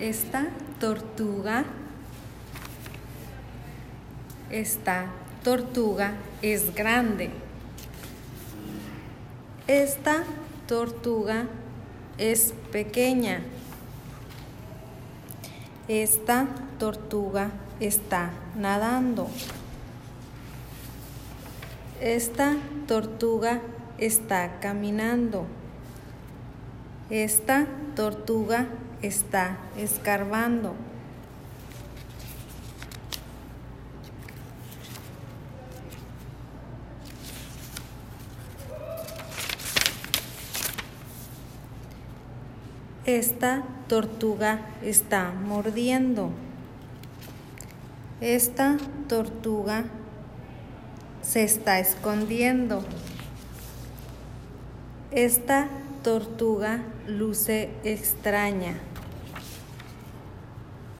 Esta tortuga, esta tortuga es grande. Esta tortuga es pequeña. Esta tortuga está nadando. Esta tortuga está caminando. Esta tortuga está escarbando. Esta tortuga está mordiendo. Esta tortuga se está escondiendo. Esta tortuga luce extraña.